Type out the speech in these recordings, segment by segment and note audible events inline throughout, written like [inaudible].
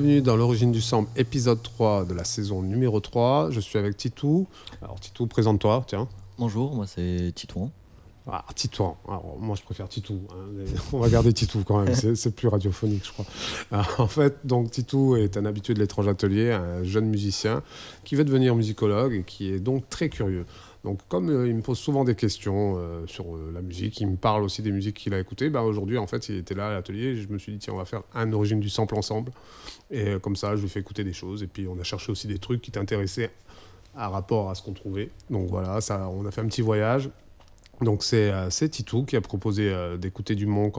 bienvenue dans l'origine du sample, épisode 3 de la saison numéro 3. Je suis avec Titou. Alors Titou, présente-toi, tiens. Bonjour, moi c'est Titouan. Ah, Titouan. Alors, moi je préfère Titou. hein, [laughs] On va garder Titou quand même, c'est c'est plus radiophonique je crois. Alors, en fait, donc Titou est un habitué de l'étrange atelier, un jeune musicien qui veut devenir musicologue et qui est donc très curieux. Donc comme euh, il me pose souvent des questions euh, sur euh, la musique, il me parle aussi des musiques qu'il a écoutées, bah, aujourd'hui en fait il était là à l'atelier je me suis dit tiens on va faire un origine du sample ensemble. Et comme ça je lui fais écouter des choses et puis on a cherché aussi des trucs qui t'intéressaient à rapport à ce qu'on trouvait. Donc voilà, ça, on a fait un petit voyage. Donc c'est Titou qui a proposé d'écouter du Monk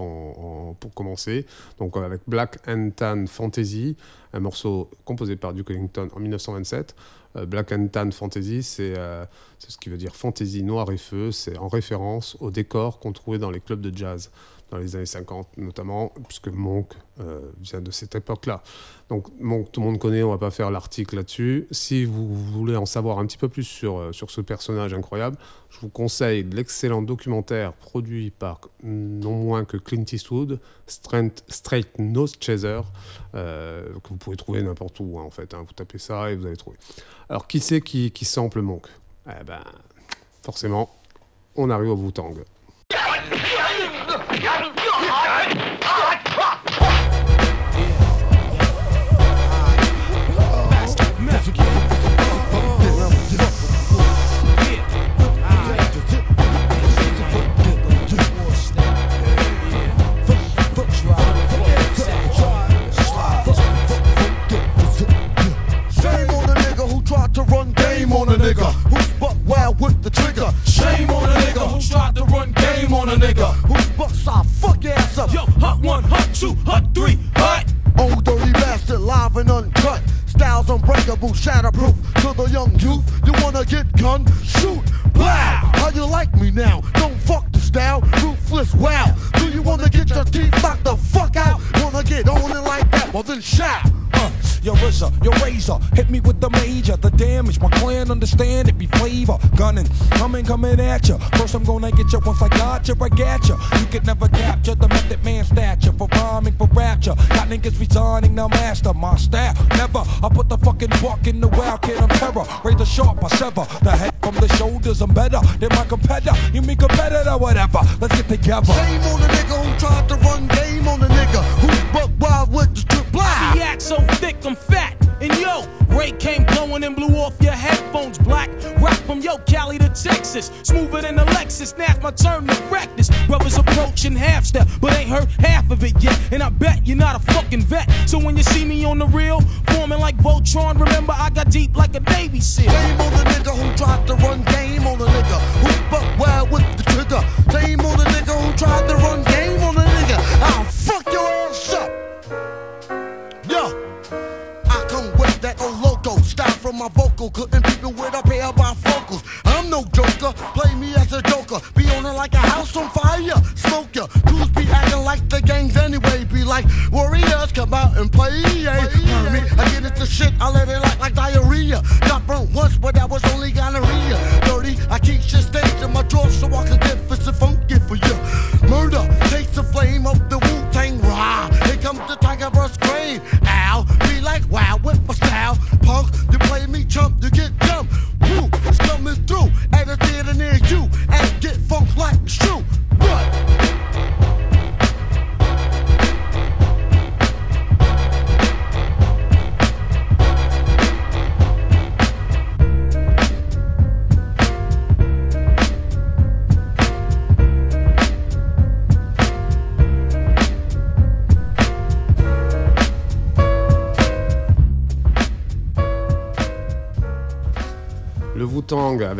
pour commencer. Donc avec Black and Tan Fantasy, un morceau composé par Duke Ellington en 1927. Euh, Black and Tan Fantasy, c'est euh, c'est ce qui veut dire fantasy noir et feu. C'est en référence au décor qu'on trouvait dans les clubs de jazz dans les années 50 notamment, puisque Monk euh, vient de cette époque-là. Donc Monk, tout le monde connaît, on va pas faire l'article là-dessus. Si vous voulez en savoir un petit peu plus sur, euh, sur ce personnage incroyable, je vous conseille l'excellent documentaire produit par non moins que Clint Eastwood, Straight, Straight Nose Chaser, euh, que vous pouvez trouver n'importe où hein, en fait. hein. Vous tapez ça et vous allez trouver. Alors qui c'est qui, qui sample Monk? Eh ben, forcément, on arrive au Wu-Tang. Understand it be flavor. Gunning, coming, coming at ya. First I'm gonna get ya. Once I got ya, I got ya. You could never capture the method man stature for rhyming for rapture. Got niggas resigning, now master my style. Never, I put the fucking buck in the wild kid on terror. Razor sharp, I sever the head from the shoulders. I'm better than my competitor. You mean competitor, whatever. Let's get together. Shame on the nigga who tried to run game on the Cali to Texas. Smoother than a Lexus. It's my turn to this. Brothers approaching half step, but ain't heard half of it yet. And I bet you're not a fucking vet. So when you see me on the real, forming like Voltron, remember I got deep like a Navy SEAL. Shame on the nigga who tried to run game on the nigga who's buck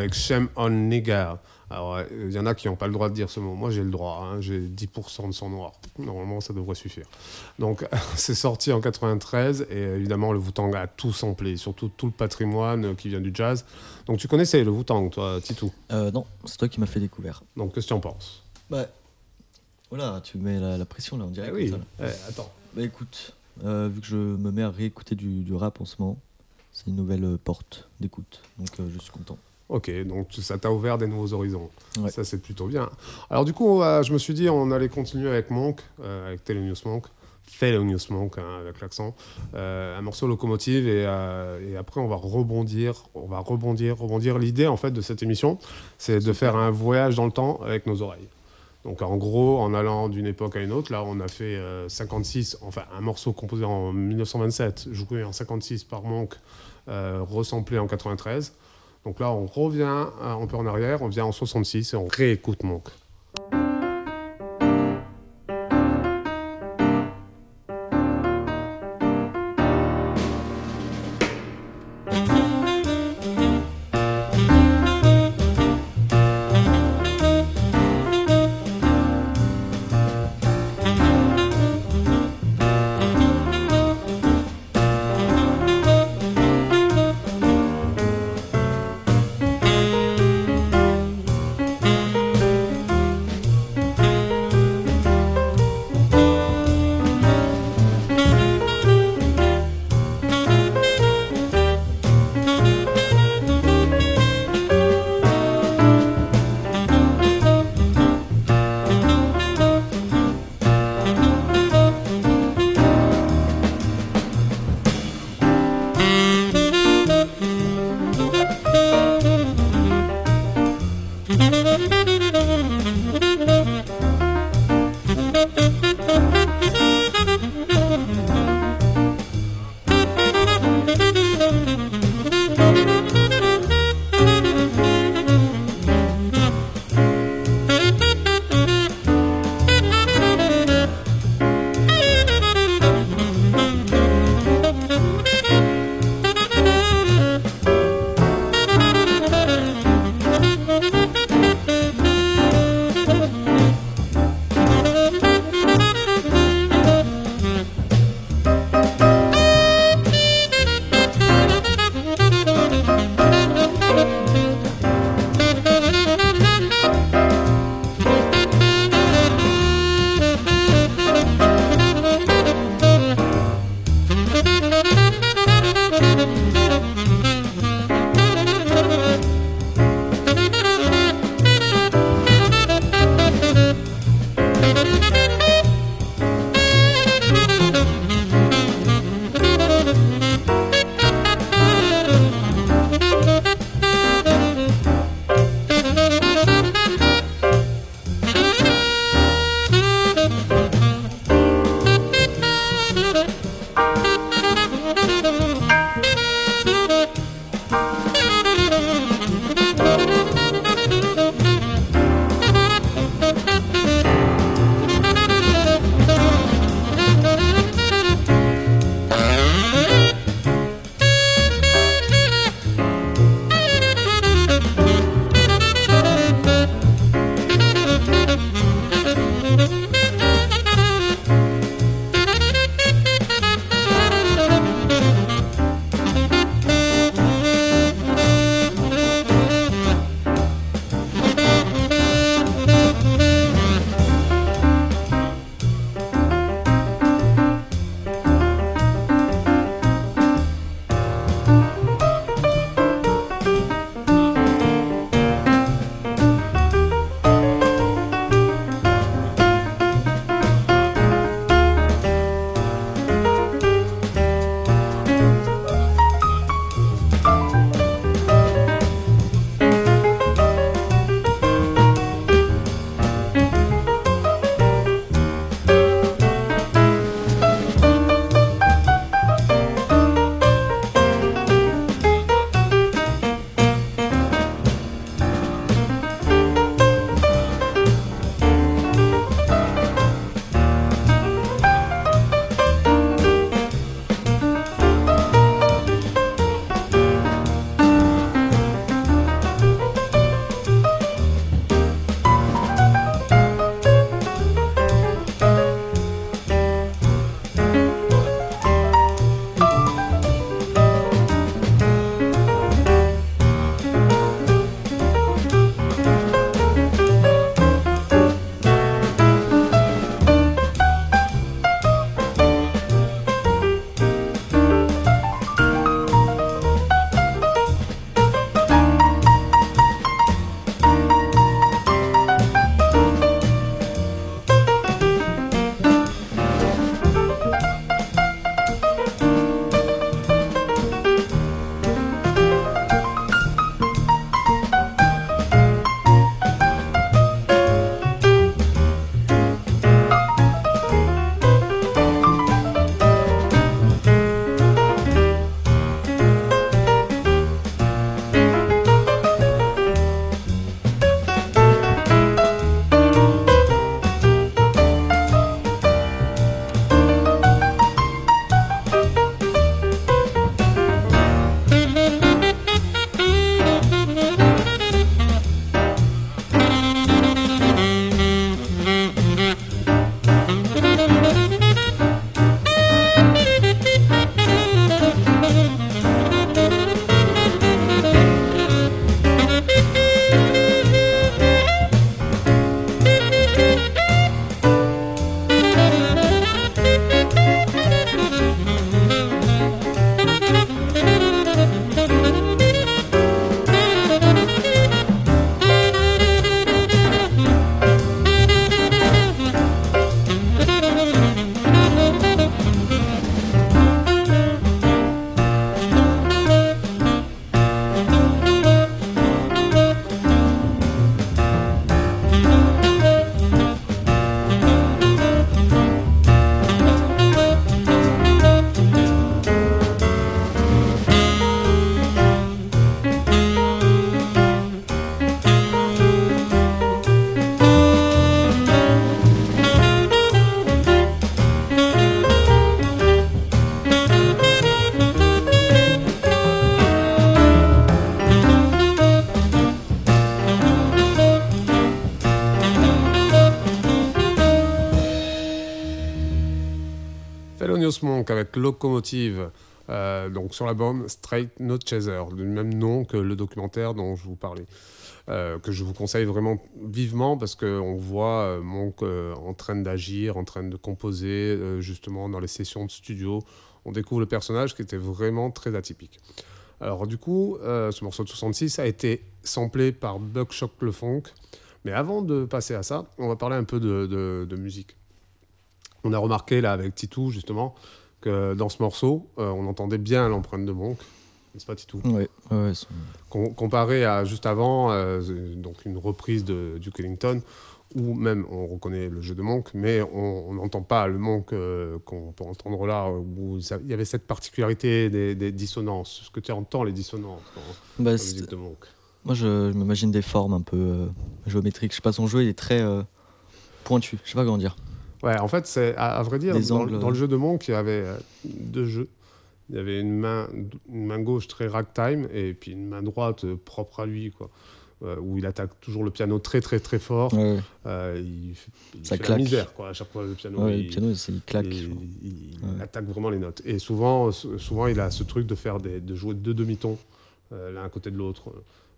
avec Shem on Nigger. Alors, il y en a qui n'ont pas le droit de dire ce mot. Moi, j'ai le droit. hein. J'ai 10% de sang noir. Normalement, ça devrait suffire. Donc, [laughs] c'est sorti en 93. Et évidemment, le Wu-Tang a tout samplé. Surtout tout le patrimoine euh, qui vient du jazz. Donc, tu connaissais le Wu-Tang, toi, Titou? Euh, non, c'est toi qui m'as fait découvert. Donc, qu'est-ce que tu en penses? Bah, voilà, tu mets la, la pression là, on dirait. Eh oui. Eh, attends. Bah écoute, euh, vu que je me mets à réécouter du, du rap en ce moment, c'est une nouvelle euh, porte d'écoute. Donc euh, je suis content. Ok, donc ça t'a ouvert des nouveaux horizons. Ouais. Ça, c'est plutôt bien. Alors, du coup, va- je me suis dit, on allait continuer avec Monk, euh, avec Thelonious Monk. Thelonious Monk hein, avec l'accent, euh, un morceau locomotive et, euh, et après on va rebondir, on va rebondir, rebondir. L'idée en fait de cette émission, c'est de faire un voyage dans le temps avec nos oreilles. Donc en gros, en allant d'une époque à une autre, là on a fait euh, 56, enfin un morceau composé en 1927, joué en 56 par Monk, euh, ressemblé en 93. Donc là on revient euh, un peu en arrière, on vient en 66 et on réécoute Monk. Avec Locomotive, euh, donc sur l'album Straight No Chaser, du même nom que le documentaire dont je vous parlais. Euh, que je vous conseille vraiment vivement parce qu'on voit euh, Monk en train d'agir, en train de composer justement dans les sessions de studio. On découvre le personnage qui était vraiment très atypique. Alors du coup, ce morceau de 66 a été samplé par Buckshot Le Funk. Mais avant de passer à ça, on va parler un peu de- de musique. On a remarqué là avec Titou justement que dans ce morceau, euh, on entendait bien l'empreinte de Monk. N'est-ce pas Titou Ouais, ouais, Com- comparé à juste avant, euh, donc une reprise de Duke Ellington, où même on reconnaît le jeu de Monk, mais on n'entend pas le Monk euh, qu'on peut entendre là, où il y avait cette particularité des, des dissonances. Est-ce que tu entends les dissonances dans Bah, la musique de Monk? moi, je, je m'imagine des formes un peu euh, géométriques. Je sais pas, son jeu il est très euh, pointu. Je sais pas comment dire. Ouais, en fait, c'est à, à vrai dire, dans, le jeu de Monk, il y avait euh, deux jeux. Il y avait une main, une main gauche très ragtime et puis une main droite euh, propre à lui, quoi. Euh, où il attaque toujours le piano très très très fort. Ouais. Euh, il Ça fait la claque. misère quoi, à chaque fois le piano. Ouais, il, le piano, il claque. il- Ouais. attaque vraiment les notes. Et souvent, sou- souvent il a ce truc de faire des, de jouer deux demi-tons euh, l'un à côté de l'autre.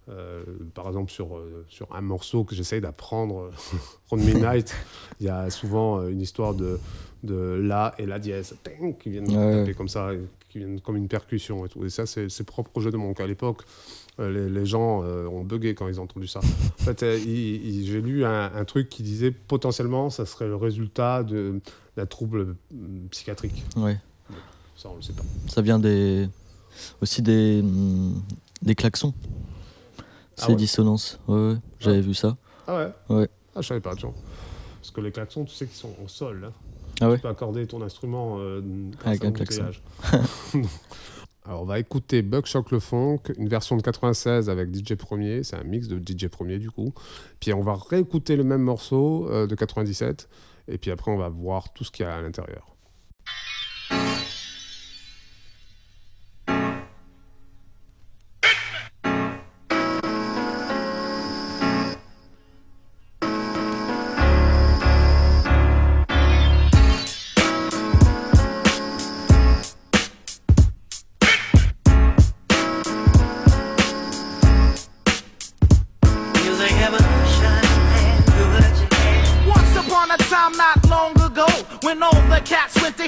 Euh, par exemple, sur, euh, sur un morceau que j'essaye d'apprendre, [laughs] Round Midnight, il y a souvent euh, une histoire de, de La et La dièse ting, qui viennent Ouais. taper comme ça, qui viennent comme une percussion et tout. Et ça, c'est propre au jeu de Monk. À l'époque, les, les gens euh, ont bugué quand ils ont entendu ça. En fait, j'ai lu un, un truc qui disait potentiellement ça serait le résultat de- d'un trouble euh, psychiatrique. Ouais. Ça, on le sait pas. Ça vient des aussi des hum, des klaxons. Ah Ces ouais dissonances. Ouais, ouais, j'avais vu ça. Ah ouais Ouais. Ah, je savais pas, tu vois. Parce que les klaxons, tu sais qu'ils sont en sol. Là. Ah ouais. Tu peux accorder ton instrument euh, Avec un klaxon. [laughs] [laughs] Alors, on va écouter Buckshot le Funk, une version de 96 avec DJ Premier. C'est un mix de DJ Premier, du coup. Puis, on va réécouter le même morceau euh, de 97. Et puis après, on va voir tout ce qu'il y a à l'intérieur.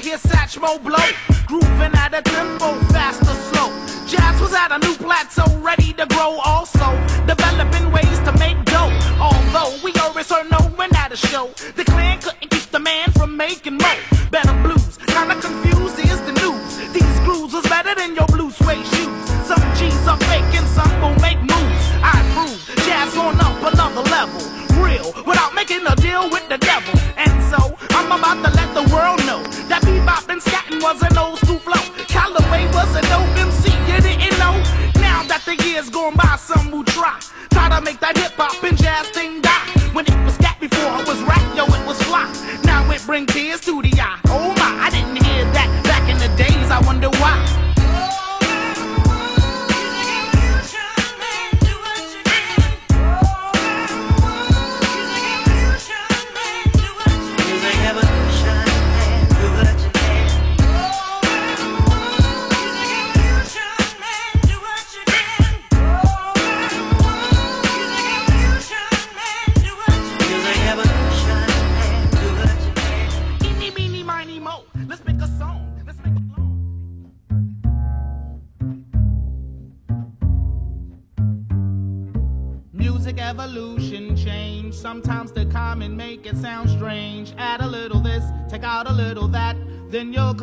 Hear Satchmo blow, grooving at a tempo, fast or slow. Jazz was at a new plateau, ready to grow. Also, developing ways to make dough. Although we always no one at a show, the clan couldn't keep the man from making more. Better blues, kinda confused is the news. These grooves was better than your blue suede shoes. Some G's are fake and some will make moves. I prove jazz going up another level. Real, without making a deal with the devil. Was an old school flow. Callaway was a dope MC, you didn't know? Now that the years gone by, some will try. Try to make that hip hop and jazz thing die. When it was scat before it was rap, yo, it was fly. Now it bring tears to the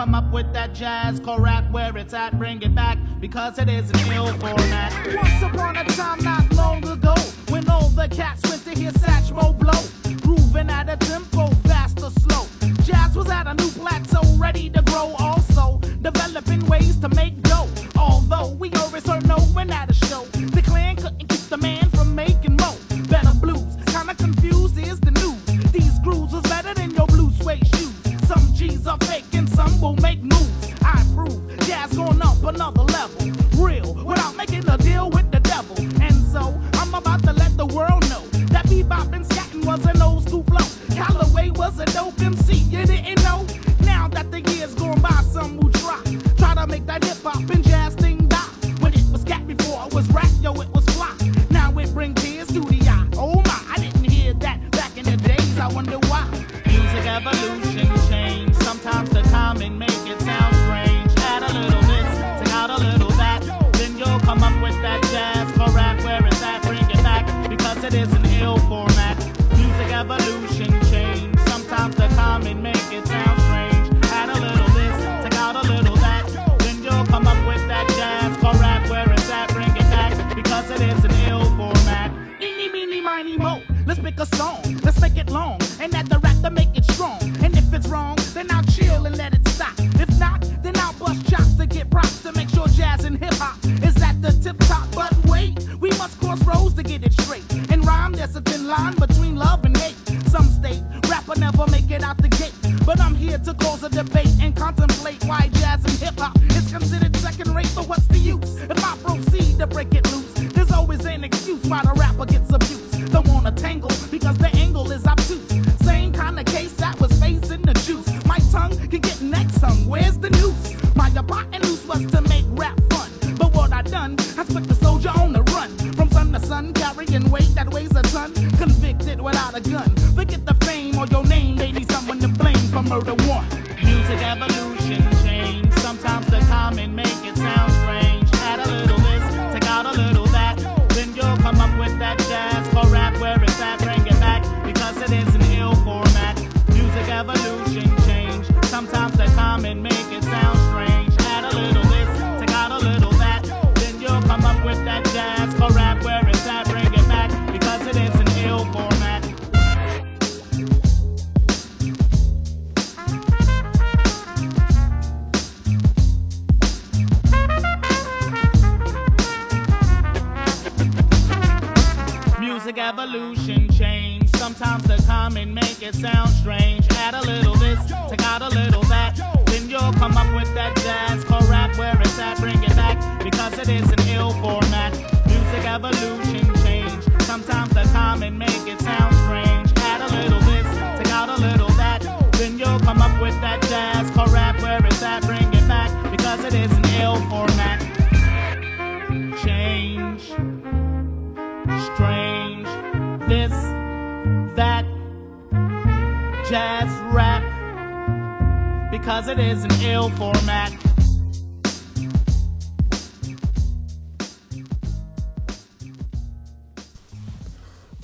come up with that jazz rap where it's at. Bring it back because it is an ill format. Once upon a time, not long ago, when all the cats went to hear Satchmo blow, grooving at a another level. Real, without making a deal with the devil. And so, I'm about to let the world know that bebop and scatting was an old school flow. Callaway was a dope MC, evolution change. Sometimes the common make it sound strange. Add a little this, take out a little that. Then you'll come up with that jazz, call rap where it's at, bring it back. Because it is an ill format. Music evolution.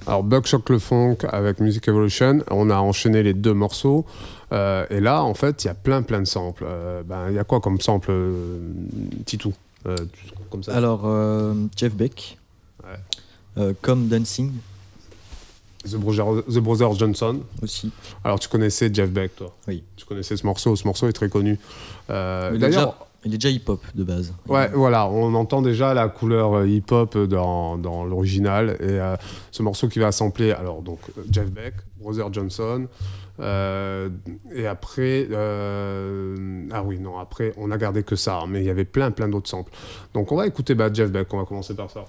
Alors Bug Shock le Funk avec Music Evolution, on a enchaîné les deux morceaux. Euh, et là, en fait, il y a plein plein de samples. Euh, ben, il y a quoi comme sample, euh, Titou euh, comme ça? Alors, Jeff Beck, comme Dancing, The Brothers, Johnson. Aussi. Alors, tu connaissais Jeff Beck, toi? Oui. Tu connaissais ce morceau. Ce morceau est très connu. Euh, D'ailleurs. Il est déjà hip-hop de base. Ouais, voilà, on entend déjà la couleur euh, hip-hop dans, dans l'original. Et euh, ce morceau qui va sampler, alors donc Jeff Beck, Brother Johnson, euh, et après, ah oui, non, après, on a gardé que ça, hein, mais il y avait plein, plein d'autres samples. Donc on va écouter bah, Jeff Beck, on va commencer par ça.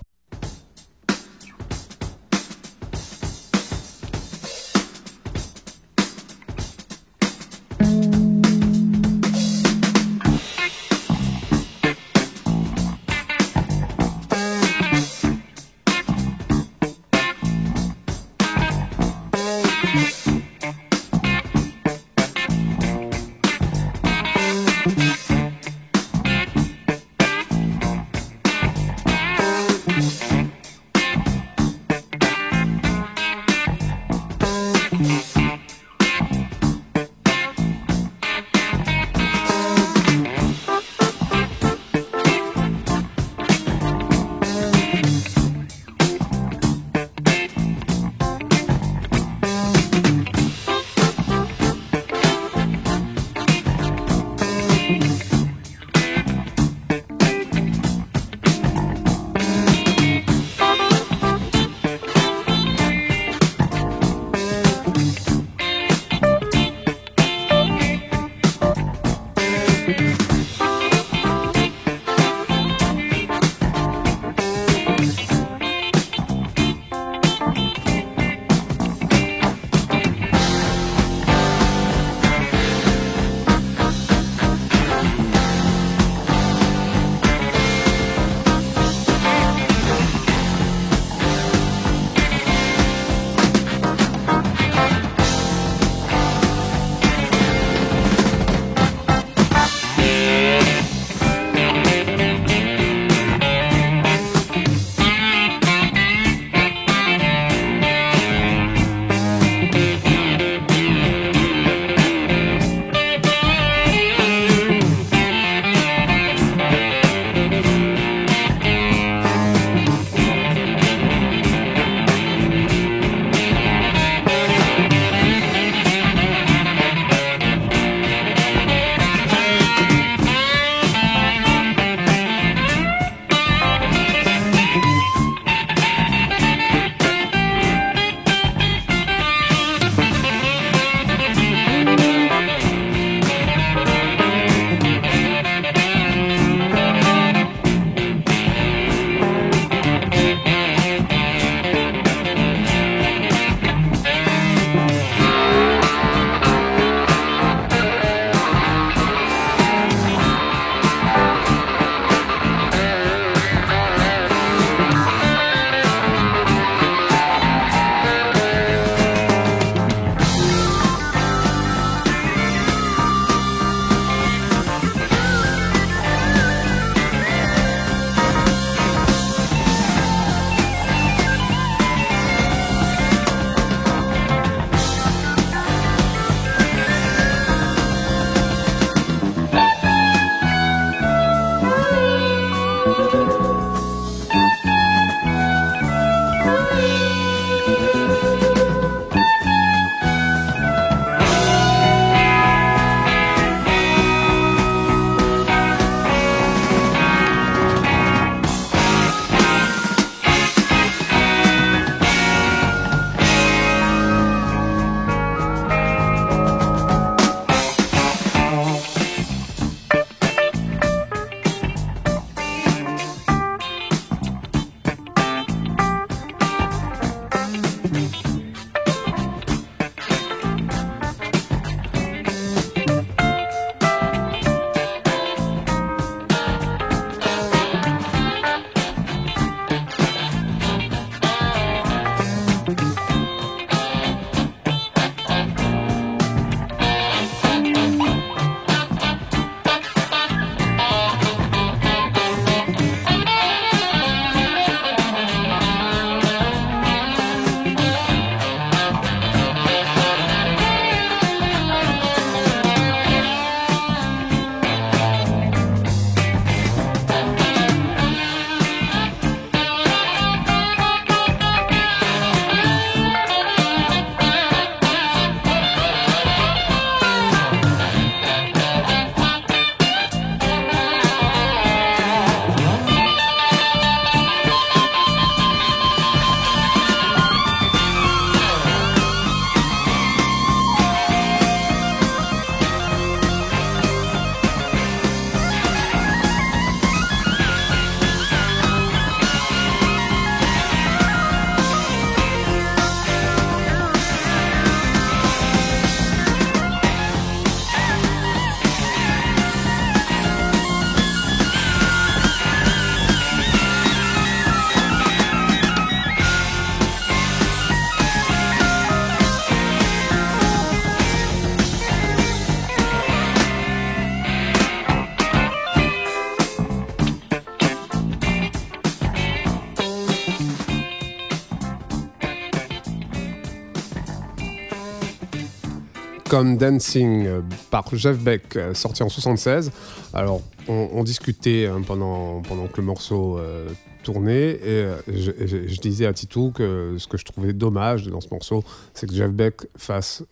Dancing euh, par Jeff Beck, euh, sorti en 76. Alors, on, discutait hein, pendant, pendant que le morceau euh, tournait et, je, disais à Titou que ce que je trouvais dommage dans ce morceau, c'est que Jeff Beck fasse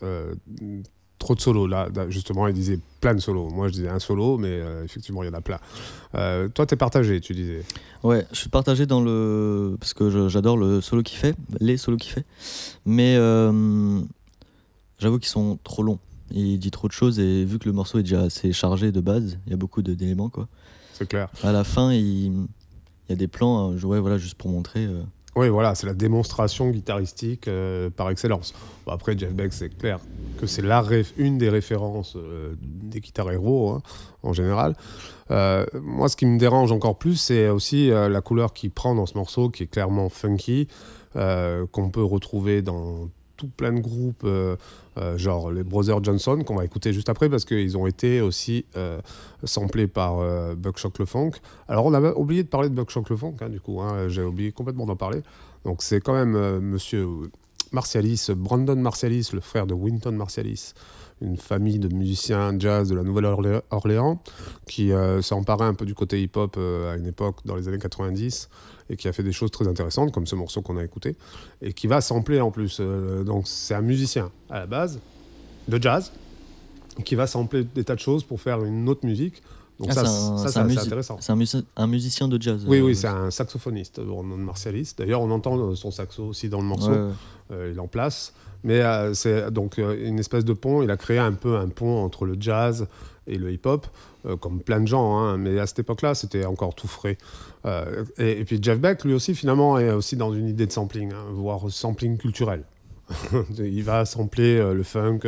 trop de solos. Là, justement, il disait plein de solos. Moi, je disais un solo, mais effectivement, il y en a plein. Euh, toi, t'es partagé, tu disais. Ouais, je suis partagé dans le. Parce que j'adore le solo qu'il fait, les solos qu'il fait. Mais j'avoue qu'ils sont trop longs. Il dit trop de choses et vu que le morceau est déjà assez chargé de base, il y a beaucoup d'éléments quoi. C'est clair. À la fin, il, il y a des plans, ouais, voilà, juste pour montrer. euh, Oui, voilà, c'est la démonstration guitaristique euh, par excellence. Bon, après, Jeff Beck, c'est clair que c'est la une des références euh, des guitares héros, hein, en général. Euh, moi, ce qui me dérange encore plus, c'est aussi la couleur qu'il prend dans ce morceau, qui est clairement funky, qu'on peut retrouver dans tout plein de groupes, euh, euh, genre les Brothers Johnson, qu'on va écouter juste après, parce qu'ils ont été aussi euh, samplés par euh, Buckshot Le Funk. Alors, on avait oublié de parler de Buckshot Le Funk, hein, du coup, hein, j'ai oublié complètement d'en parler. Donc, c'est quand même monsieur Martialis, Brandon Martialis, le frère de Winton Martialis, une famille de musiciens jazz de la Nouvelle-Orléans, qui s'est emparé un peu du côté hip-hop à une époque dans les années 90 et qui a fait des choses très intéressantes, comme ce morceau qu'on a écouté, et qui va sampler en plus. Euh, donc, c'est un musicien à la base de jazz qui va sampler des tas de choses pour faire une autre musique. Donc, Ah, ça, c'est ça, intéressant. C'est un, musi- un musicien de jazz. Oui, euh, oui, c'est un saxophoniste, Brandon Martialis. D'ailleurs, on entend euh, son saxo aussi dans le morceau. ouais, ouais. Euh, il en place. Mais euh, c'est donc euh, une espèce de pont. Il a créé un peu un pont entre le jazz et le hip-hop, euh, comme plein de gens. hein. Mais à cette époque-là, c'était encore tout frais. Et, puis Jeff Beck, lui aussi, finalement, est aussi dans une idée de sampling, hein, voire sampling culturel. [laughs] il va sampler le funk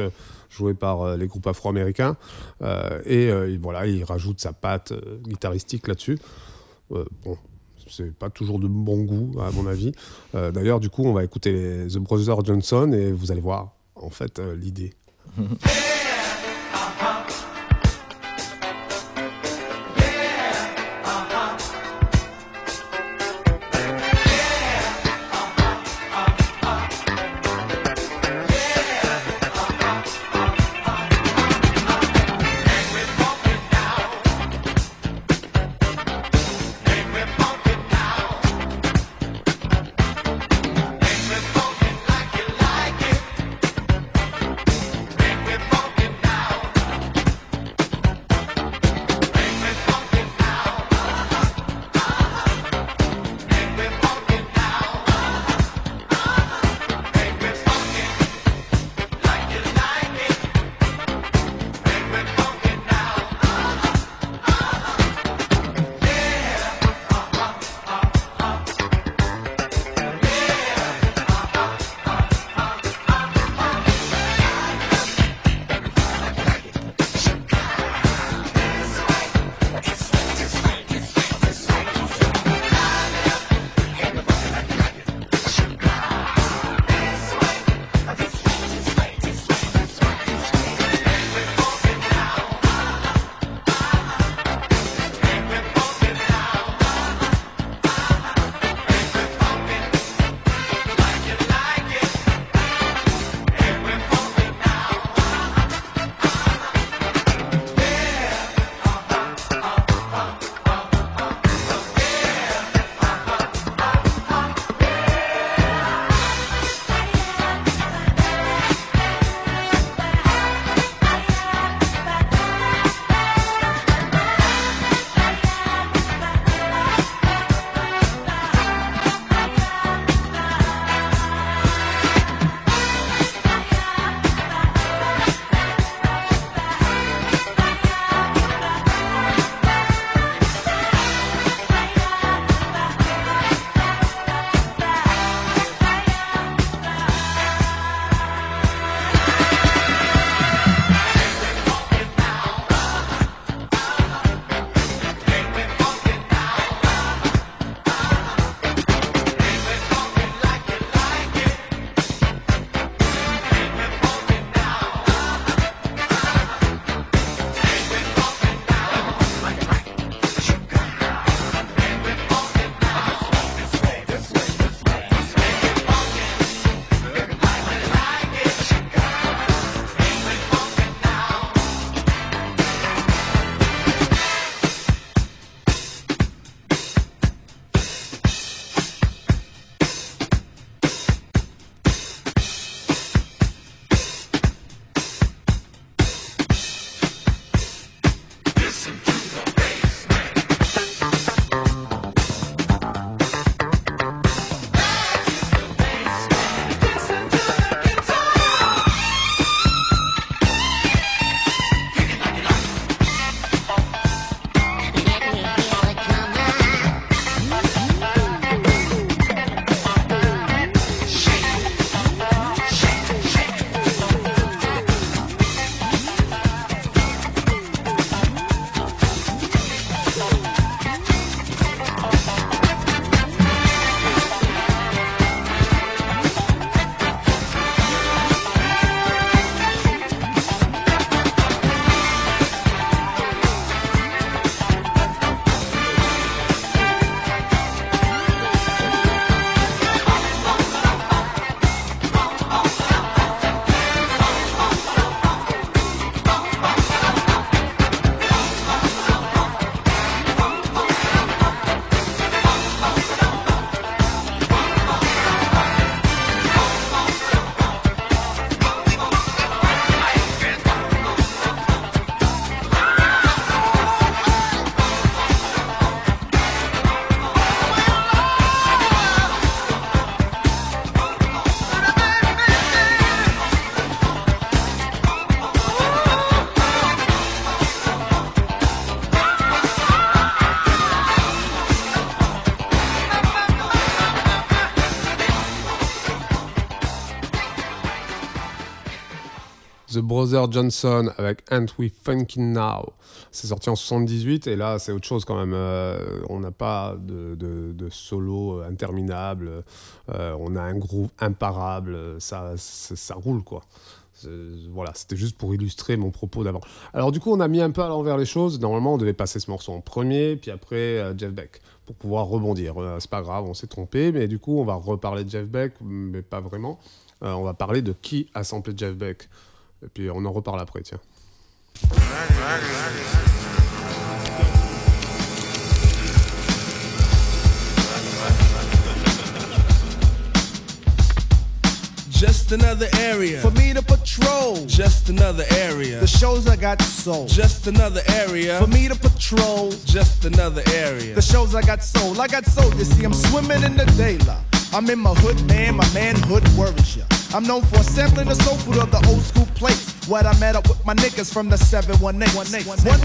joué par les groupes afro-américains. et il- voilà, il rajoute sa patte guitaristique là-dessus. Bon, c'est pas toujours de bon goût, à mon avis. Euh, D'ailleurs, du coup, on va écouter The Brothers Johnson et vous allez voir, en fait, euh, l'idée. [laughs] Brother Johnson avec Ain't We Funkin' Now. C'est sorti en 78 et là c'est autre chose quand même. Euh, on n'a pas de, solo interminable. Euh, on a un groove imparable. Ça, roule quoi. Voilà, c'était juste pour illustrer mon propos d'avant. Alors du coup, on a mis un peu à l'envers les choses. Normalement, on devait passer ce morceau en premier, puis après euh, Jeff Beck, pour pouvoir rebondir. Euh, c'est pas grave, on s'est trompé, mais du coup, on va reparler de Jeff Beck, mais pas vraiment. Euh, on va parler de qui a samplé Jeff Beck. Et puis on en reparle après, tiens. Just another area For me to patrol Just another area the shows I got sold. Just another area For me to patrol Just another area the shows I got sold. I got sold. You see, I'm swimming in the daylight. I'm in my hood, man. My manhood worries ya. I'm known for sampling the soul food of the old school plates. What I met up with my niggas from the 718. One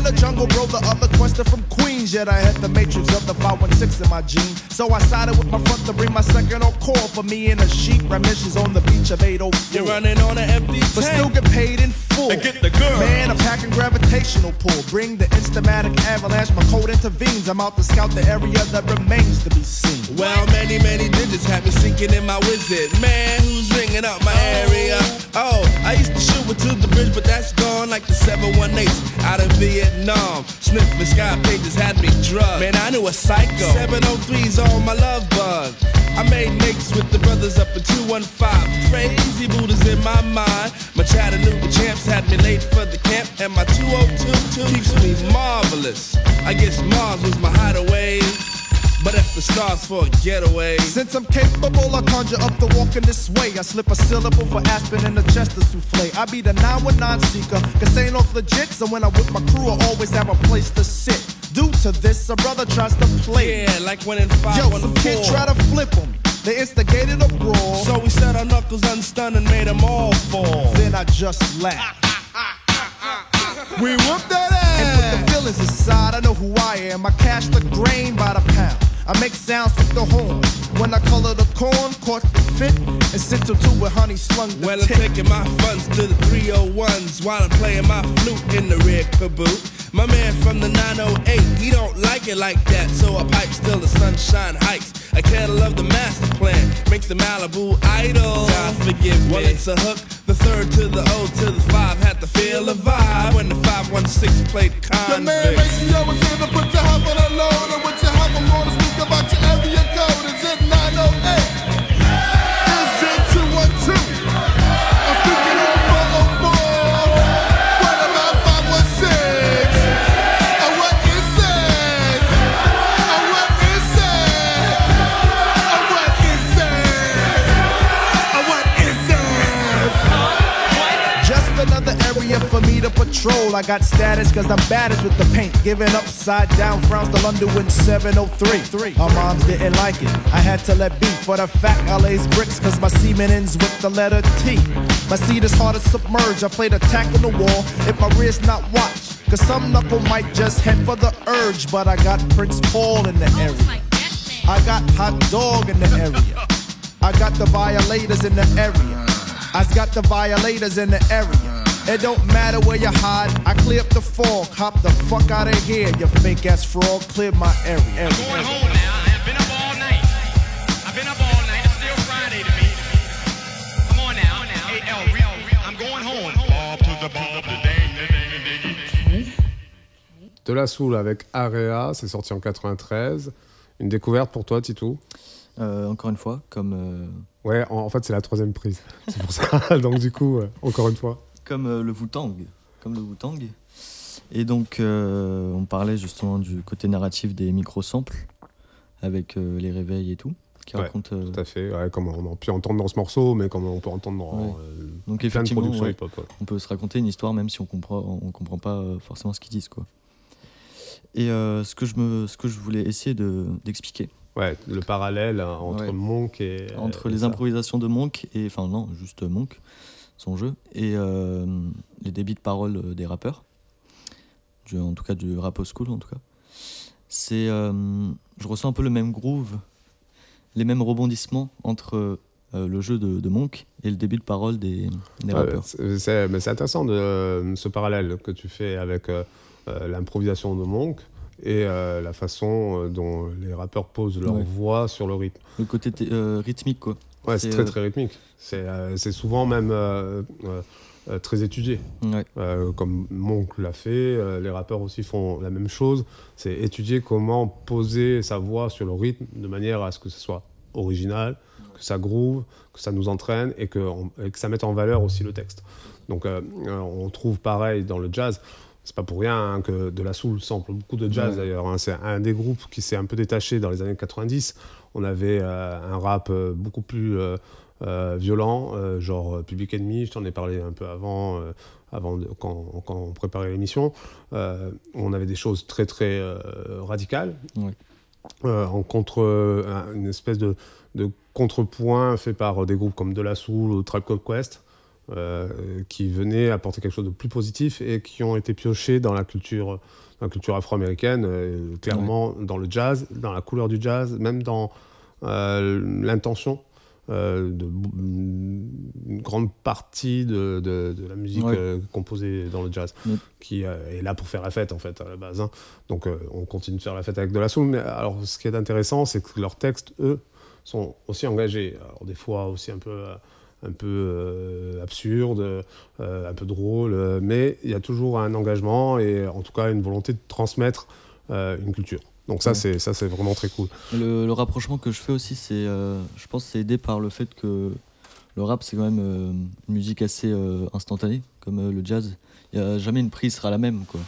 the jungle bro, the other question from Queens. Yet I had the matrix of the 516 in my gene. So I sided with my front to bring my second on call for me and a sheep. Remissions on the beach of 804. You're running on an empty tank. but still get paid in full. And get the girl. Man, I'm packing gravitational pull. Bring the instamatic avalanche. My code intervenes. I'm out to scout the area that remains to be seen. Well, many, many digits have me sinking in my wizard. Man, who's ringing up my area? Oh, I used to shoot it to the bridge, but that's gone like the 718 out of Vietnam. Sniffing sky pages had me drugged. Man, I knew a psycho. 703's on my love bug. I made nicks with the brothers up in 215. Crazy Buddhas in my mind. My Chattanooga champs had me late for the camp, and my 2022 keeps me marvelous. I guess Mars was my hideaway. But if the stars for a getaway, Since I'm capable, I conjure up the walk in this way. I slip a syllable for Aspen and the Chester souffle. I be the 919 seeker, cause ain't off legit. So when I'm with my crew, I always have a place to sit. Due to this, a brother tries to play. yeah, like when in Yo, some kid try to flip him. They instigated a brawl. So we set our knuckles unstunned and made them all fall. then I just laugh. [laughs] We whooped that ass. And put the feelings aside, I know who I am. I cash the grain by the pound. I make sounds with the horn. When I color the corn, caught the fit, and sent them to with honey slung the Well, I'm tip. taking my funds to the 301s while I'm playing my flute in the red caboot. My man from the 908, he don't like it like that, so I pipe still the sunshine hikes. I can't love the master plan, makes the Malibu idle. God forgive me. Well, it's a hook, the third to the O to the five, had to feel a vibe when the 516 played The man convict. makes you always here to put your help on the load. And with your help, I'm area for me to patrol. I got status cause I'm baddest with the paint. Giving upside down frowns to London in 703. Our moms didn't like it. I had to let be for the fact I lays bricks cause my semen ends with the letter T. My seed is hard to submerge. I played attack on the wall if my wrist not watched. Cause some knuckle might just head for the urge. But I got Prince Paul in the oh area. I got hot dog in the area. I got the violators in the area. I got the violators in the area. It don't matter where you hide. I clear up the fog. Hop the fuck out of here, you fake ass frog. Clear my area. area. Going home now. I've been up all night. I've been up all night. It's still Friday to me. Come on now. Hey, El, I'm going home. Bob to the Bob, dang. De la Soul avec Area, c'est sorti en 93. Une découverte pour toi, Titou? Euh, encore une fois, comme, euh, Ouais, en, en fait, c'est la troisième prise. C'est pour ça. [laughs] Donc, du coup, euh, encore une fois. Comme euh, le Wu-Tang. Comme le Wu-Tang. Et donc, euh, on parlait justement du côté narratif des micro-samples, avec euh, les réveils et tout, qui Ouais, racontent. euh, Tout à fait. Ouais, comme on a pu entendre dans ce morceau, mais comme on peut entendre dans Ouais. donc, plein de effectivement, productions ouais, hip-hop. on peut se raconter une histoire même si on comprend, on comprend pas forcément ce qu'ils disent. Quoi. Et ce, que je me, ce que je voulais essayer de- d'expliquer, Ouais, le parallèle hein, entre. Monk et. entre et les ça. improvisations de Monk, et enfin non, juste Monk, son jeu, et euh, les débits de parole euh, des rappeurs, du, en tout cas du rap old school en tout cas, c'est, euh, je ressens un peu le même groove, les mêmes rebondissements entre euh, le jeu de, de Monk et le début de parole des, des rappeurs. c'est- c'est mais c'est intéressant de, euh, ce parallèle que tu fais avec l'improvisation de Monk et la façon dont les rappeurs posent leur Ouais. voix sur le rythme. Le côté t- rythmique, quoi. Ouais, c'est très très rythmique. C'est euh, souvent même euh, euh, euh, très étudié. Ouais. Comme Monk l'a fait, les rappeurs aussi font la même chose. C'est étudier comment poser sa voix sur le rythme de manière à ce que ce soit original, que ça groove, que ça nous entraîne et que, on- et que ça mette en valeur aussi le texte. Donc on trouve pareil dans le jazz. C'est pas pour rien hein, que De La Soul sample beaucoup de jazz Ouais. d'ailleurs. hein. C'est un des groupes qui s'est un peu détaché dans les années 90. On avait euh, un rap euh, beaucoup plus euh, violent, genre Public Enemy, je t'en ai parlé un peu avant, avant de- quand, quand on préparait l'émission. On avait des choses très très radicales. Euh, en contre, euh, un- une espèce de, de contrepoint fait par des groupes comme De La Soul ou Tribe Called Quest, euh, qui venaient apporter quelque chose de plus positif et qui ont été piochés dans la culture, dans la culture afro-américaine, euh, clairement dans le jazz, dans la couleur du jazz, même dans euh, l'intention. de une grande partie de, de- de la musique Ouais. composée dans le jazz, qui est là pour faire la fête en fait à la base. hein. Donc on continue de faire la fête avec de la soul. Mais alors ce qui est intéressant, c'est que leurs textes, eux, sont aussi engagés. Alors des fois aussi un peu, un peu euh, absurdes, euh, un peu drôles, euh, mais il y a toujours un engagement et en tout cas une volonté de transmettre une culture. Donc ça, Ouais. c'est ça, c'est vraiment très cool. Le, le rapprochement que je fais aussi, c'est, euh, je pense, que c'est aidé par le fait que le rap, c'est quand même euh, une musique assez euh, instantanée, comme le jazz. Il y a jamais une prise sera la même, quoi.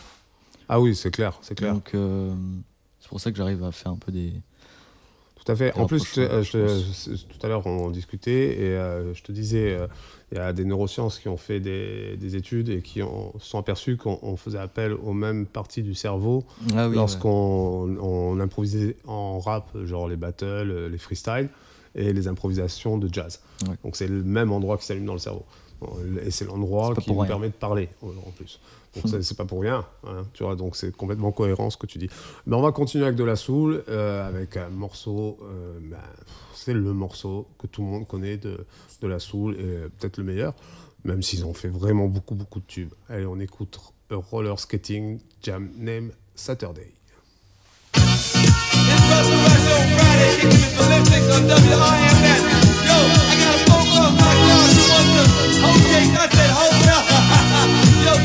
Ah oui, c'est clair, c'est clair. Donc, c'est pour ça que j'arrive à faire un peu des. Tout à fait. En plus, je je tout à l'heure, on discutait et euh, je te disais, euh, il y a des neurosciences qui ont fait des, des études et qui ont, sont aperçus qu'on on faisait appel aux mêmes parties du cerveau Ah oui. ouais. lorsqu'on on improvisait en rap, genre les battles, euh, les freestyles et les improvisations de jazz. Ouais. Donc c'est le même endroit qui s'allume dans le cerveau. Et c'est l'endroit qui nous permet de parler en plus. C'est- pas pour rien, hein, tu vois. Donc c'est complètement cohérent ce que tu dis. Mais on va continuer avec de la soul, euh, avec un morceau. euh, ben, c'est le morceau que tout le monde connaît de, de la soul et euh, peut-être le meilleur, même s'ils ont fait vraiment beaucoup beaucoup de tubes. Allez, on écoute Roller Skating Jam Name Saturday.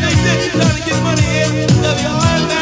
they ditch you trying to get money in.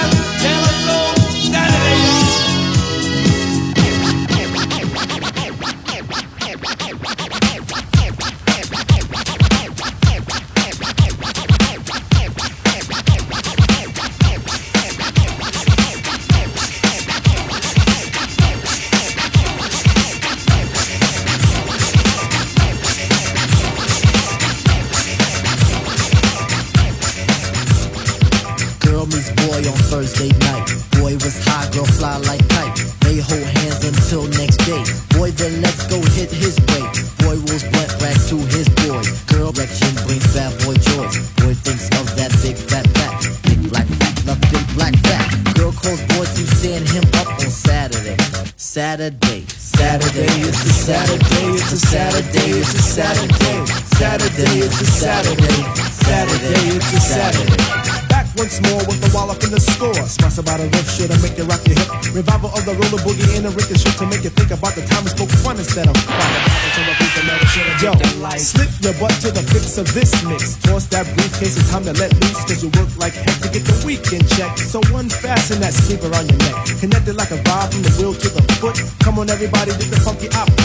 Of this mix. Toss that briefcase, it's time to let loose. Cause you work like heck to get the weekend check. So unfasten that sleeper on your neck. Connected like a vibe from the wheel to the foot. Come on, everybody, get the funky output.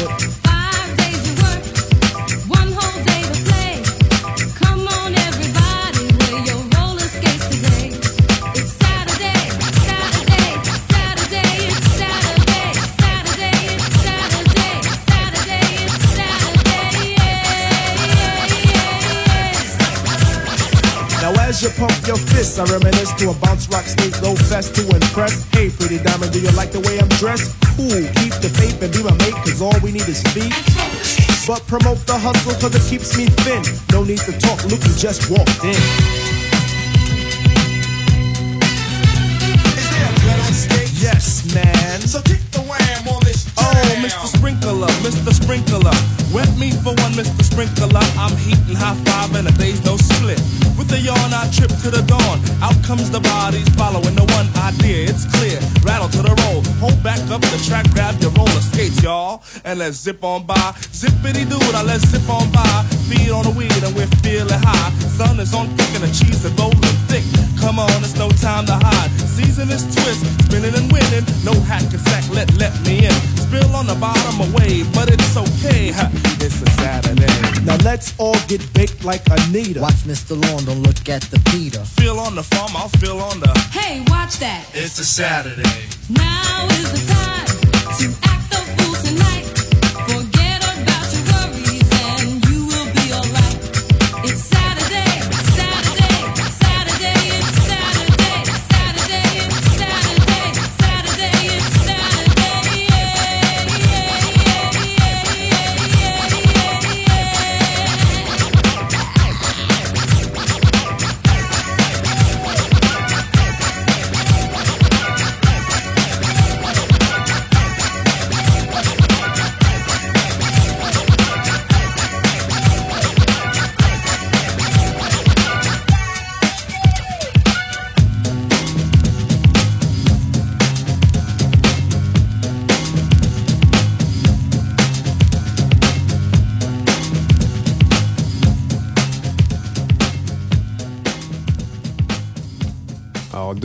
Fists, I reminisce to a bounce rock stage low fest to impress. Hey, pretty diamond, do you like the way I'm dressed? Cool, keep the faith and be my mate, cause all we need is feet. But promote the hustle cause it keeps me thin. No need to talk, look, you just walked in. Yes, man. So kick the wham on this Oh, Mr. Sprinkler, Mr. Sprinkler, wet me for one, Mr. Sprinkler. I'm heating high five and a day's no split. The yawn, I trip to the dawn. Out comes the bodies following the one idea. It's clear. Rattle to the roll. Hold back up the track, grab your roller skates, y'all. And let's zip on by. Zippity doo now let's zip on by. Feed on the weed and we're feeling high. Sun is on thick and the cheese is rolling thick. Come on, it's no time to hide. Season is twist, spinning and winning. No hack and sack, let let me in. Spill on the bottom away, but it's okay. ha, It's a Saturday. Now let's all get baked like Anita. Watch Mr. Lawn, don't look at the Peter. Feel on the farm, I'll feel on the. Hey, watch that. It's a Saturday. Now is the time to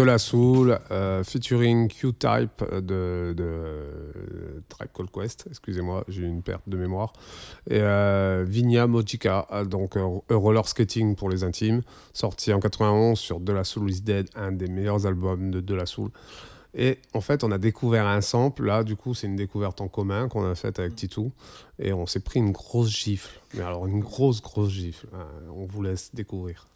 La Soul, euh, featuring Q-Type de, de Tribe Called Quest, excusez-moi, j'ai une perte de mémoire. Et euh, Vigna Mojica, euh, donc euh, roller skating pour les intimes, sorti en 91 sur De La Soul is Dead, un des meilleurs albums de De La Soul. Et en fait, on a découvert un sample. Là, du coup, c'est une découverte en commun qu'on a faite avec Titou. Et on s'est pris une grosse gifle. Mais alors, une grosse, grosse gifle. Euh, on vous laisse découvrir.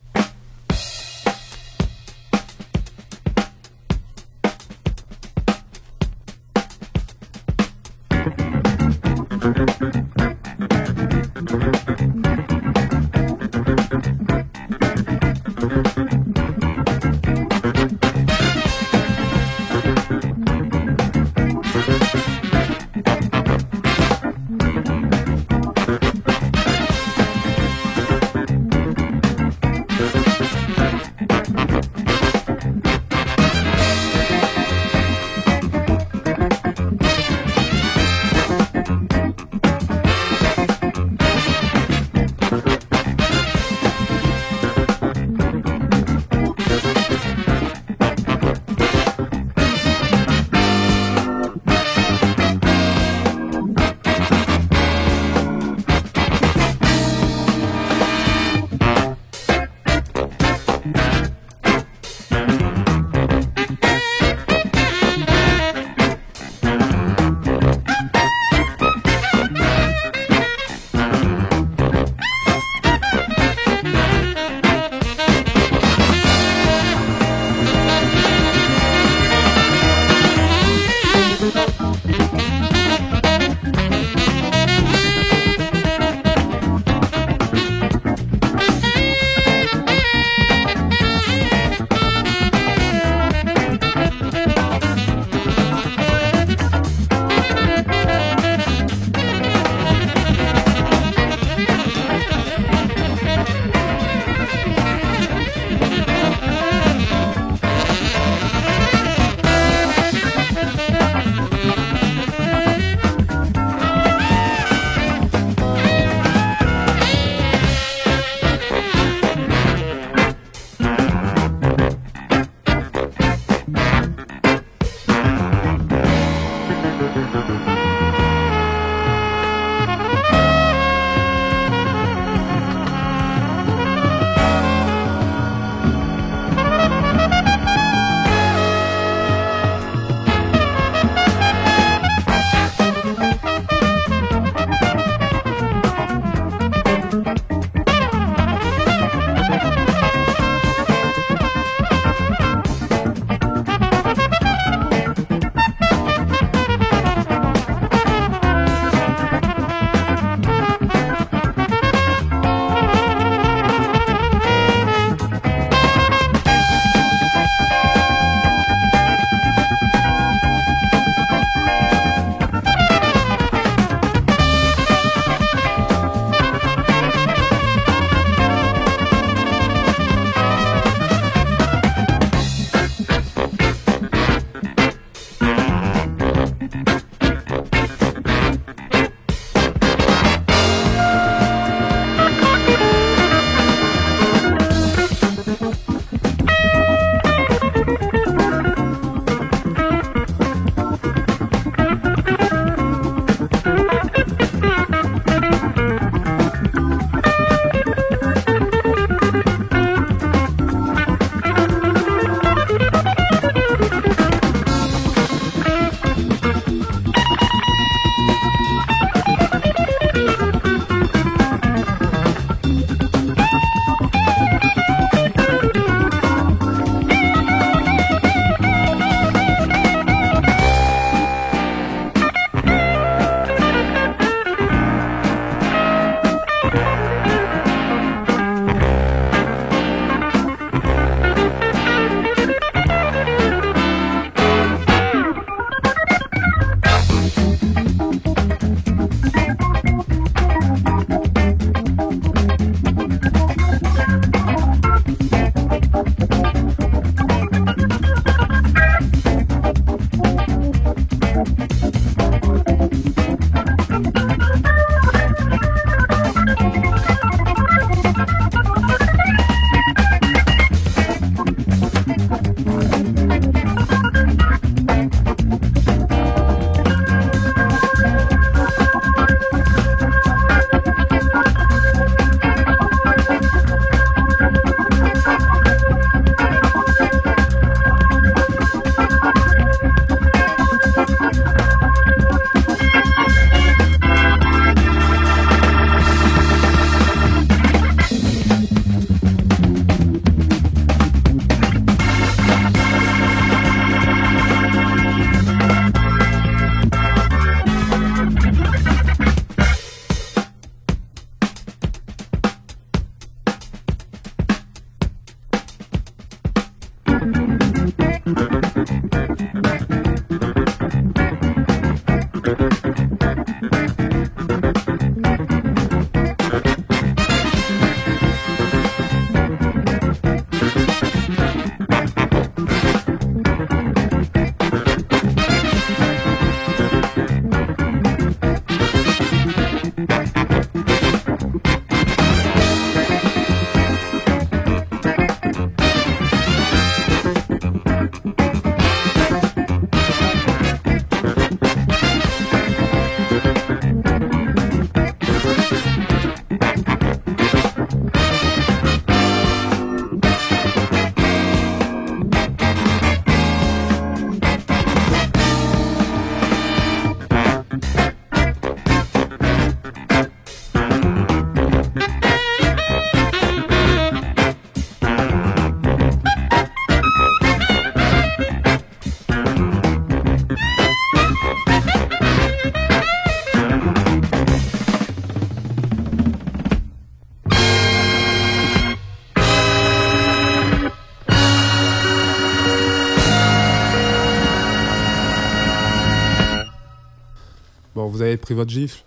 Vous avez pris votre gifle.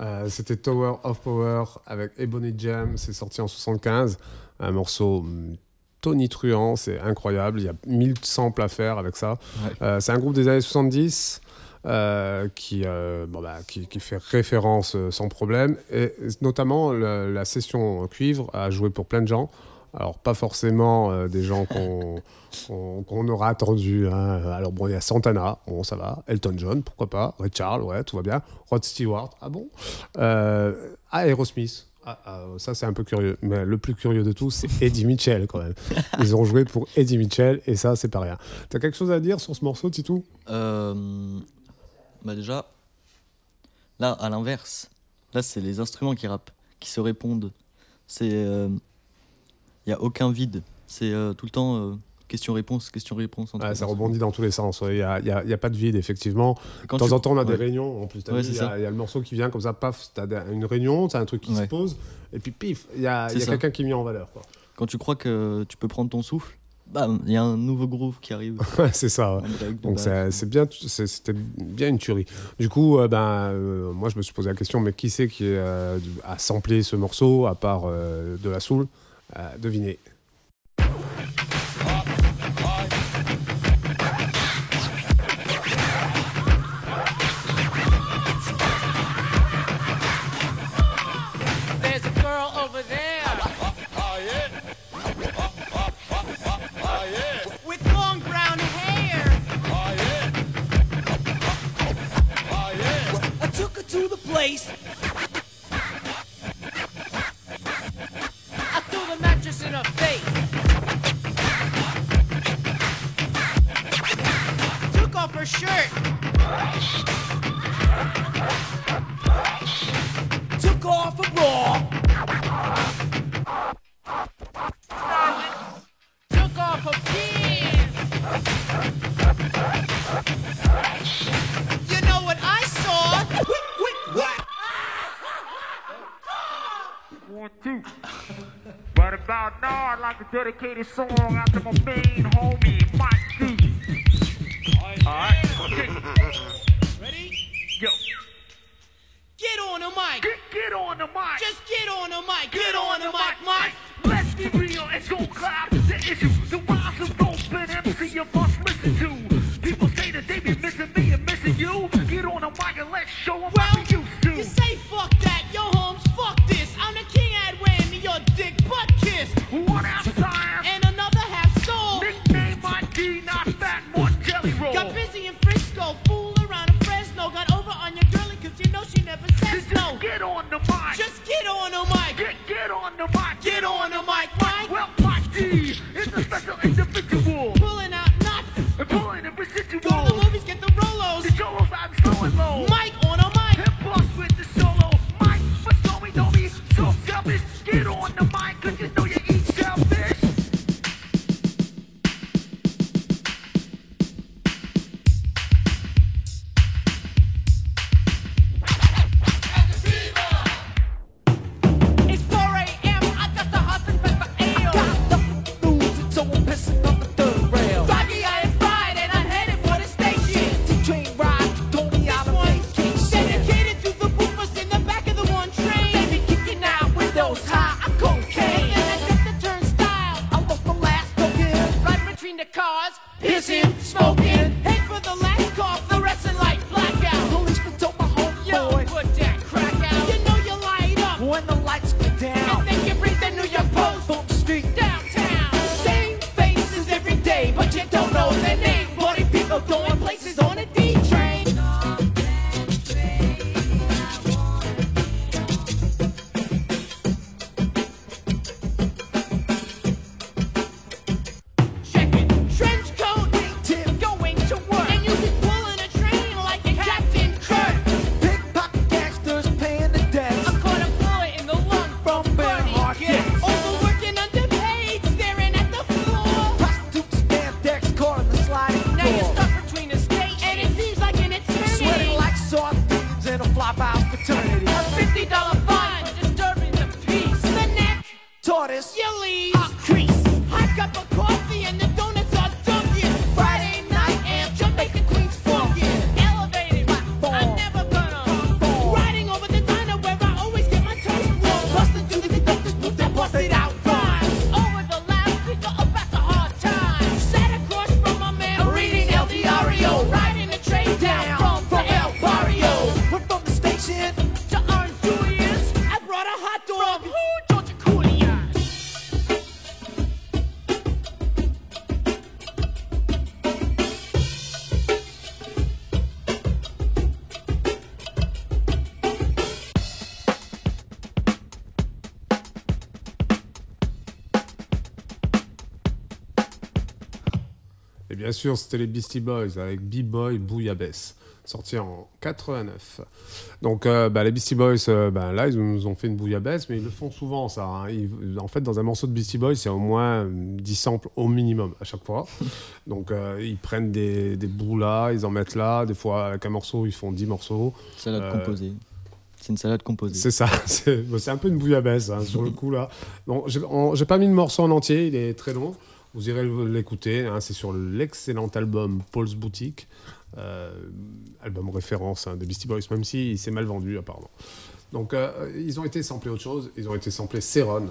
Euh, C'était Tower of Power avec Ebony Jam. C'est sorti en 75. Un morceau hum, tonitruant, c'est incroyable. Il y a 1000 samples à faire avec ça. Euh, c'est un groupe des années 70 euh, qui, bon, bah, qui, qui fait référence sans problème. Et notamment, le- la session cuivre a joué pour plein de gens. Alors, pas forcément euh, des gens [laughs] qu'on aura attendu. hein. Alors, bon, il y a Santana, bon, ça va. Elton John, pourquoi pas. Ray Charles, ouais, tout va bien. Rod Stewart, ah bon euh, Ah, Aerosmith. Ah, ah, ça, c'est un peu curieux. Mais le plus curieux de tout, c'est Eddie [laughs] Mitchell, quand même. Ils ont joué pour Eddie Mitchell, et ça, c'est pas rien. T'as quelque chose à dire sur ce morceau, Titou? Euh, bah déjà, là, à l'inverse, là, c'est les instruments qui rappent, qui se répondent. C'est. Il n'y a aucun vide. C'est euh, tout le temps euh, question-réponse, question-réponse. Ouais, les ça rebondit dans tous les sens. Il n'y a, y a- y a pas de vide, effectivement. Quand de temps tu- en temps, on a des ouais. réunions. En plus, t'as Ouais, il y, y a le morceau qui vient comme ça, paf, t'as des- une réunion, t'as un truc qui se Ouais. pose, et puis pif, il y a, quelqu'un qui est mis en valeur. Quoi. Quand tu crois que tu peux prendre ton souffle, bam, il y a un nouveau groove qui arrive. [laughs] Ouais, c'est ça. ouais. Donc c'est bien, c'était bien une tuerie. Du coup, euh, ben, euh, moi je me suis posé la question, mais qui c'est qui euh, a samplé ce morceau à part de la soul? Euh, Devinez. Sûr, c'était les Beastie Boys avec B-Boy Bouillabaisse, sorti en 89. Donc, euh, bah, les Beastie Boys, euh, bah, là, ils nous ont fait une bouillabaisse, mais ils le font souvent, ça. hein. Ils- en fait, dans un morceau de Beastie Boys, a au moins euh, 10 samples au minimum à chaque fois. [laughs] Donc, euh, ils prennent des, des bouts là, ils en mettent là. Des fois, avec un morceau, ils font 10 morceaux. Salade Euh, composée. C'est une salade composée. c'est ça, [laughs] c'est c'est un peu une bouillabaisse hein, sur le coup là. Bon, j'ai on- j'ai pas mis le morceau en entier, il est très long. Vous irez l'écouter, hein, c'est sur l'excellent album Paul's Boutique, euh, album référence hein, des Beastie Boys, même si il s'est mal vendu apparemment. Donc euh, ils ont été samplés autre chose, ils ont été samplés Céron.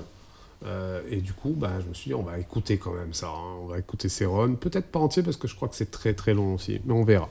Euh, et du coup, bah, je me suis dit, on va écouter quand même ça. hein. On va écouter Céron. Peut-être pas entier parce que je crois que c'est très très long aussi, mais on verra.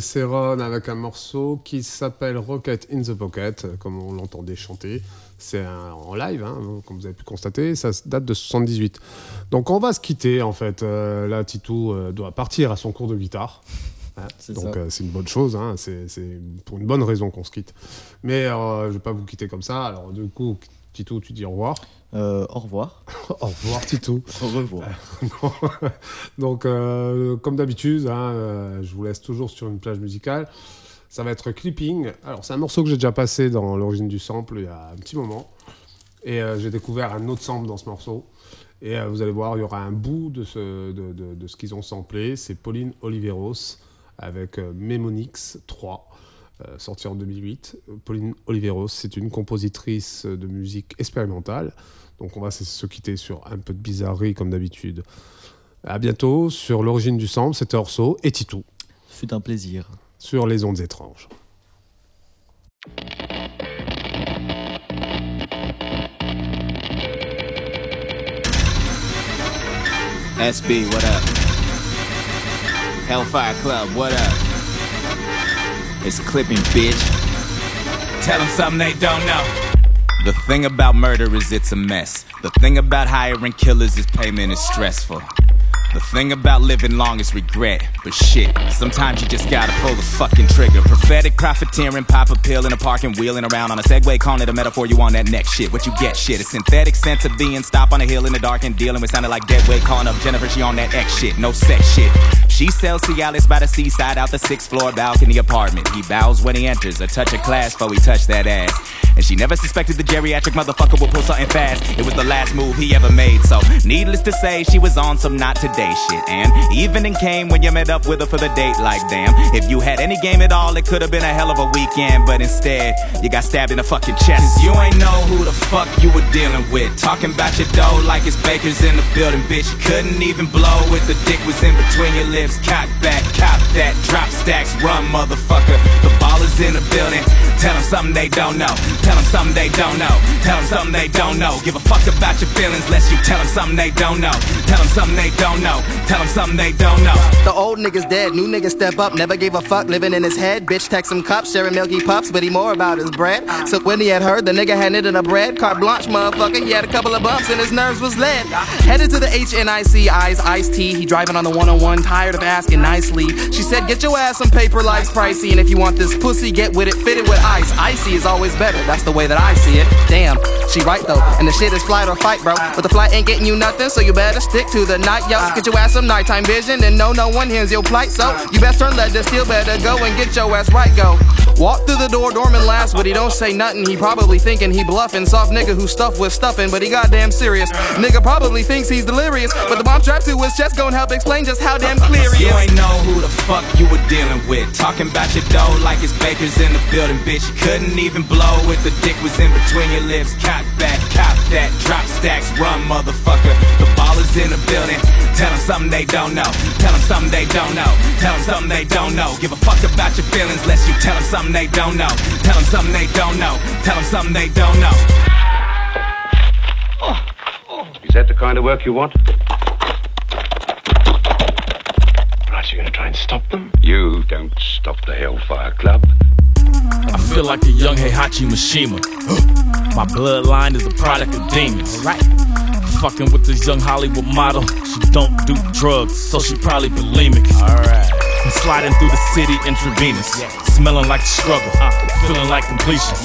C'était Céron avec un morceau qui s'appelle Rocket in the Pocket, euh, comme on l'entendait chanter. C'est en live, hein, comme vous avez pu constater. Ça date de 78. Donc on va se quitter, en fait. Euh, là, Titou euh, doit partir à son cours de guitare. [laughs] Hein, Donc euh, c'est une bonne chose. hein, C'est pour une bonne raison qu'on se quitte. Mais je ne vais pas vous quitter comme ça. Alors du coup, Titou, tu dis au revoir. Euh, au revoir. [laughs] au revoir, Titou. [laughs] Au revoir. [laughs] Donc, euh, comme d'habitude, hein, euh, je vous laisse toujours sur une plage musicale. Ça va être Clipping. Alors, c'est un morceau que j'ai déjà passé dans l'origine du sample il y a un petit moment. Et j'ai découvert un autre sample dans ce morceau. Et vous allez voir, il y aura un bout de ce, de, de- de ce qu'ils ont samplé. C'est Pauline Oliveros avec Memonix 3, euh, sorti en 2008. Euh, Pauline Oliveros, c'est une compositrice de musique expérimentale. Donc on va se- se quitter sur un peu de bizarrerie comme d'habitude. À bientôt sur l'origine du sample, c'était Orso et Titou. Fut un plaisir. Sur les ondes étranges. SB, what up? Hellfire Club, what up? It's clipping, bitch. Tell them something they don't know. The thing about murder is it's a mess. The thing about hiring killers is payment is stressful. The thing about living long is regret. But shit, sometimes you just gotta pull the fucking trigger. Prophetic profiteering, pop a pill in a park and wheeling around on a Segway, calling it a metaphor. You on that next shit. What you get, shit. A synthetic sense of being. Stop on a hill in the dark and dealing with sounding like dead weight. Calling up Jennifer, she on that X shit. No sex shit. She sells Cialis by the seaside out the sixth floor balcony apartment. He bows when he enters, a touch of class before he touch that ass. And she never suspected the geriatric motherfucker would pull something fast. It was the last move he ever made, so needless to say, she was on some not today shit. And evening came when you met up with her for the date, like damn. If you had any game at all, it could have been a hell of a weekend, but instead, you got stabbed in the fucking chest. you ain't know who the fuck you were dealing with. Talking about your dough like it's bakers in the building, bitch. You couldn't even blow with the dick was in between your lips. Cock back, cop that, drop stacks, run, motherfucker. The ball is in the building. Tell them something they don't know. Tell them something they don't know. Tell them something they don't know. Give a fuck about your feelings, lest you tell them something they don't know. Tell them something they don't know. Tell them something they don't know. The old niggas dead, new niggas step up, never gave a fuck, living in his head. Bitch text him cups, sharing milky pups, but he more about his bread. So when he had heard the nigga had knitted a bread, carte blanche motherfucker, he had a couple of bumps and his nerves was lead. Headed to the HNIC, eyes iced tea, he driving on the 101, tired of asking nicely. She said, get your ass some paper, life's pricey, and if you want this pussy, get with it, fit it with ice. Icy is always better, that's the way that I see it. Damn, she right though, and the shit is flight or fight, bro. But the flight ain't getting you nothing, so you better stick to the night, yo. Get your ass some nighttime vision, and know no one hears your plight, so you best turn left, still better go and get your ass right, go. Walk through the door, Dorman laughs, but he don't say nothing. He probably thinking he bluffing. Soft nigga who stuffed with stuffing, but he goddamn serious. Nigga probably thinks he's delirious, but the bomb strapped to his chest gon' help explain just how damn clear he is. You ain't know who the fuck you were dealing with. Talking about your dough like it's bakers in the building, bitch. You couldn't even blow with the dick was in between your lips. Cock back, cop that, drop stacks, run, motherfucker. The ballers in the building. Tell them something they don't know. Tell them something they don't know. Tell them something they don't know. Give a fuck about your feelings, lest you tell them something they don't know. Tell them something they don't know. Tell them something they don't know. Is that the kind of work you want? Right, you're gonna try and stop them? You don't stop the Hellfire Club. I feel like a young Heihachi Mishima. [gasps] My bloodline is a product of demons. Right. Fucking with this young Hollywood model. She don't do drugs, so she probably bulimic. Alright. I'm sliding through the city intravenous. Smelling like the struggle. Uh, feeling like completion.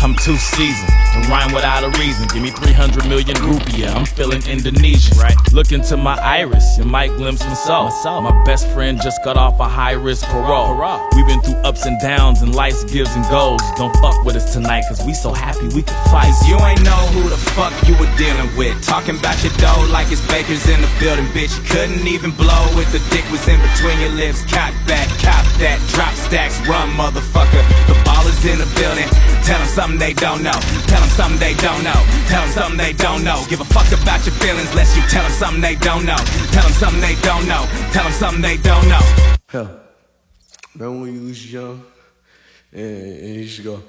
I'm too seasoned. And rhyme without a reason. Give me 300 million rupiah. I'm feeling Indonesian. Right. Look into my iris. You might glimpse my soul. My best friend just got off a high risk parole. We've been through ups and downs and life's gives and goes. Don't fuck with us tonight, cause we so happy we could fight. You ain't know who the fuck you were dealing with. Talking about your dough like it's bakers in the building, bitch. You couldn't even blow if the dick was in between your lips. Back, cop that, drop stacks, run, motherfucker. The ballers in the building. Tell them something they don't know. Tell them something they don't know. Tell them something they don't know. Give a fuck about your feelings, lest you tell them something they don't know. Tell them something they don't know. Tell them something they don't know. Hell, remember when you was young and, and you used to go,